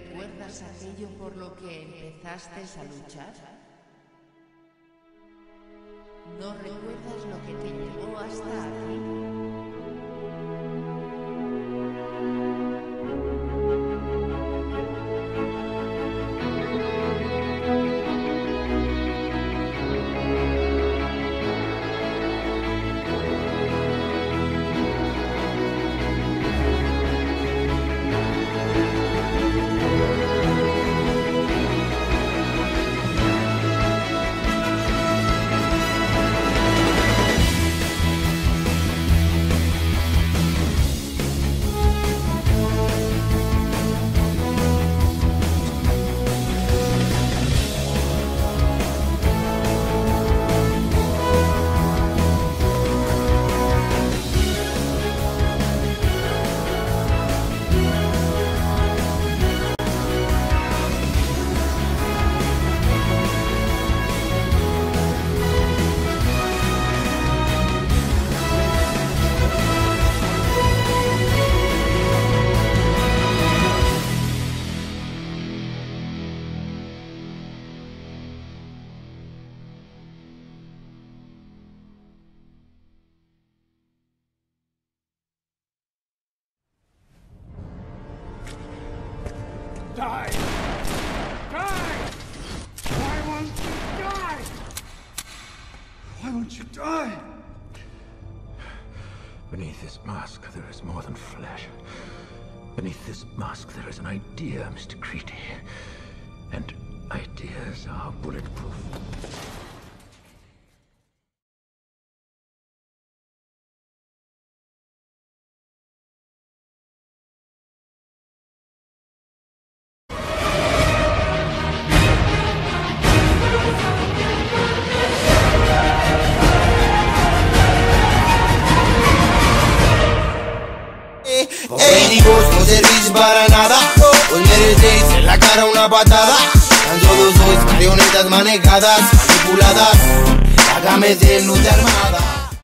recuerdas aquello por lo que empezaste a luchar? ¿No recuerdas lo que te llevó hasta aquí? Die! Die! Why won't you die? Why won't you die? Beneath this mask, there is more than flesh. Beneath this mask, there is an idea, Mr. Creedy. Médicos no servís para nada. Hoy merecéis en la cara una patada. Tan solo sois marionetas manejadas, manipuladas. Hágame de luz armada